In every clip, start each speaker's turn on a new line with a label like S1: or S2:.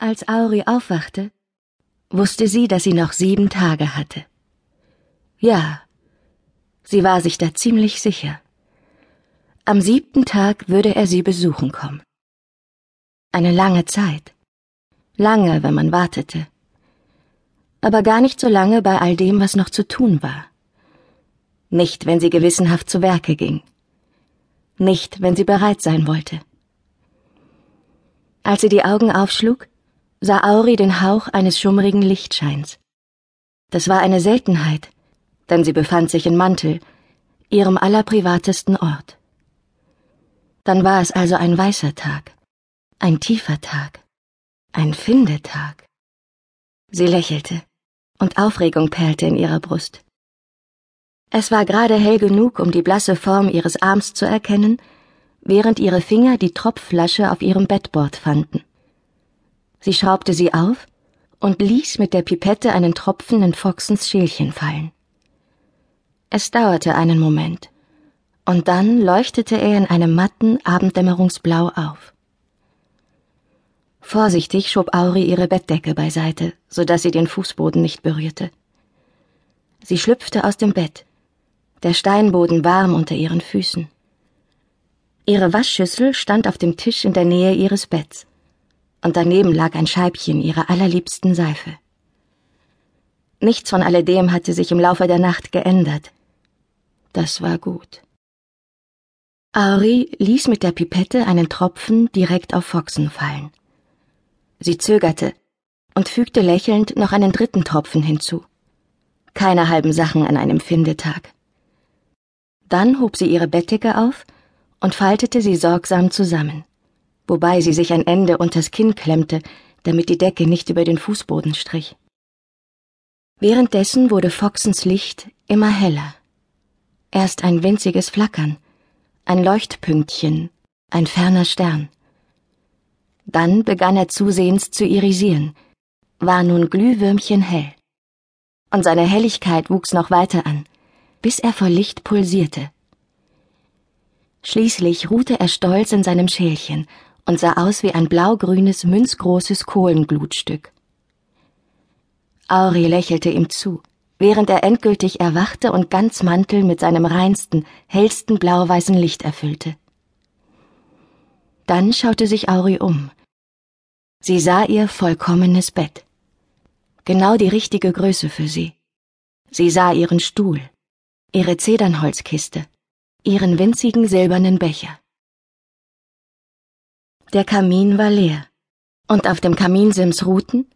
S1: Als Auri aufwachte, wusste sie, dass sie noch sieben Tage hatte. Ja, sie war sich da ziemlich sicher. Am siebten Tag würde er sie besuchen kommen. Eine lange Zeit. Lange, wenn man wartete. Aber gar nicht so lange bei all dem, was noch zu tun war. Nicht, wenn sie gewissenhaft zu Werke ging. Nicht, wenn sie bereit sein wollte. Als sie die Augen aufschlug, sah Auri den Hauch eines schummrigen Lichtscheins. Das war eine Seltenheit, denn sie befand sich in Mantel, ihrem allerprivatesten Ort. Dann war es also ein weißer Tag, ein tiefer Tag, ein Findetag. Sie lächelte, und Aufregung perlte in ihrer Brust. Es war gerade hell genug, um die blasse Form ihres Arms zu erkennen, während ihre Finger die Tropfflasche auf ihrem Bettbord fanden. Sie schraubte sie auf und ließ mit der Pipette einen Tropfen in Foxens Schälchen fallen. Es dauerte einen Moment, und dann leuchtete er in einem matten Abenddämmerungsblau auf. Vorsichtig schob Auri ihre Bettdecke beiseite, so dass sie den Fußboden nicht berührte. Sie schlüpfte aus dem Bett, der Steinboden warm unter ihren Füßen. Ihre Waschschüssel stand auf dem Tisch in der Nähe ihres Betts, und daneben lag ein Scheibchen ihrer allerliebsten Seife. Nichts von alledem hatte sich im Laufe der Nacht geändert. Das war gut. Ari ließ mit der Pipette einen Tropfen direkt auf Foxen fallen. Sie zögerte und fügte lächelnd noch einen dritten Tropfen hinzu. Keine halben Sachen an einem Findetag. Dann hob sie ihre Bettdecke auf und faltete sie sorgsam zusammen, wobei sie sich ein Ende unters Kinn klemmte, damit die Decke nicht über den Fußboden strich. Währenddessen wurde Foxens Licht immer heller. Erst ein winziges Flackern, ein Leuchtpünktchen, ein ferner Stern. Dann begann er zusehends zu irisieren, war nun Glühwürmchen hell. Und seine Helligkeit wuchs noch weiter an, bis er vor Licht pulsierte. Schließlich ruhte er stolz in seinem Schälchen und sah aus wie ein blaugrünes, münzgroßes Kohlenglutstück. Auri lächelte ihm zu, während er endgültig erwachte und ganz Mantel mit seinem reinsten, hellsten blau-weißen Licht erfüllte. Dann schaute sich Auri um. Sie sah ihr vollkommenes Bett. Genau die richtige Größe für sie. Sie sah ihren Stuhl, ihre Zedernholzkiste, ihren winzigen silbernen Becher. Der Kamin war leer, und auf dem Kaminsims ruhten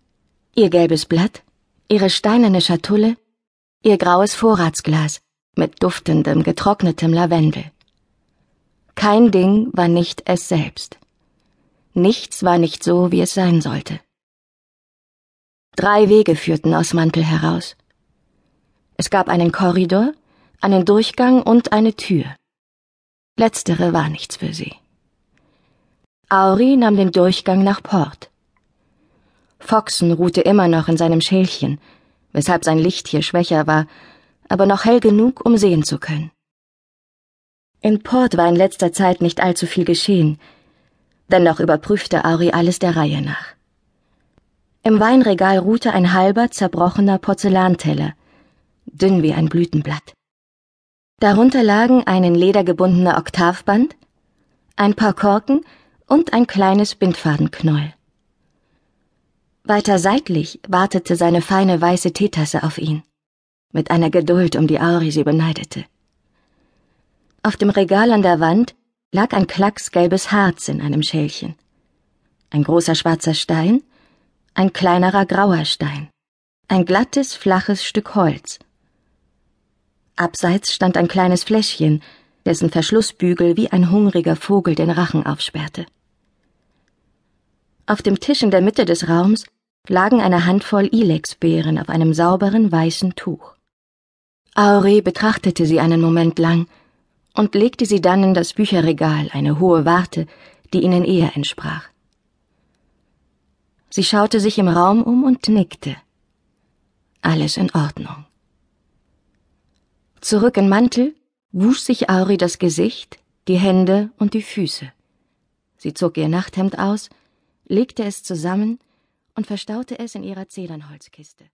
S1: ihr gelbes Blatt, ihre steinerne Schatulle, ihr graues Vorratsglas mit duftendem, getrocknetem Lavendel. Kein Ding war nicht es selbst. Nichts war nicht so, wie es sein sollte. Drei Wege führten aus Mantel heraus. Es gab einen Korridor, einen Durchgang und eine Tür. Letztere war nichts für sie. Auri nahm den Durchgang nach Port. Foxen ruhte immer noch in seinem Schälchen, weshalb sein Licht hier schwächer war, aber noch hell genug, um sehen zu können. In Port war in letzter Zeit nicht allzu viel geschehen, dennoch überprüfte Auri alles der Reihe nach. Im Weinregal ruhte ein halber, zerbrochener Porzellanteller, dünn wie ein Blütenblatt. Darunter lagen ein in Leder gebundener Oktavband, ein paar Korken und ein kleines Bindfadenknäuel. Weiter seitlich wartete seine feine weiße Teetasse auf ihn, mit einer Geduld, um die Auri sie beneidete. Auf dem Regal an der Wand lag ein klacksgelbes Harz in einem Schälchen, ein großer schwarzer Stein, ein kleinerer grauer Stein, ein glattes, flaches Stück Holz, Abseits stand ein kleines Fläschchen, dessen Verschlussbügel wie ein hungriger Vogel den Rachen aufsperrte. Auf dem Tisch in der Mitte des Raums lagen eine Handvoll Ilexbeeren auf einem sauberen weißen Tuch. Auri betrachtete sie einen Moment lang und legte sie dann in das Bücherregal, eine hohe Warte, die ihnen eher entsprach. Sie schaute sich im Raum um und nickte. Alles in Ordnung. Zurück in Mantel wusch sich Auri das Gesicht, die Hände und die Füße. Sie zog ihr Nachthemd aus, legte es zusammen und verstaute es in ihrer Zedernholzkiste.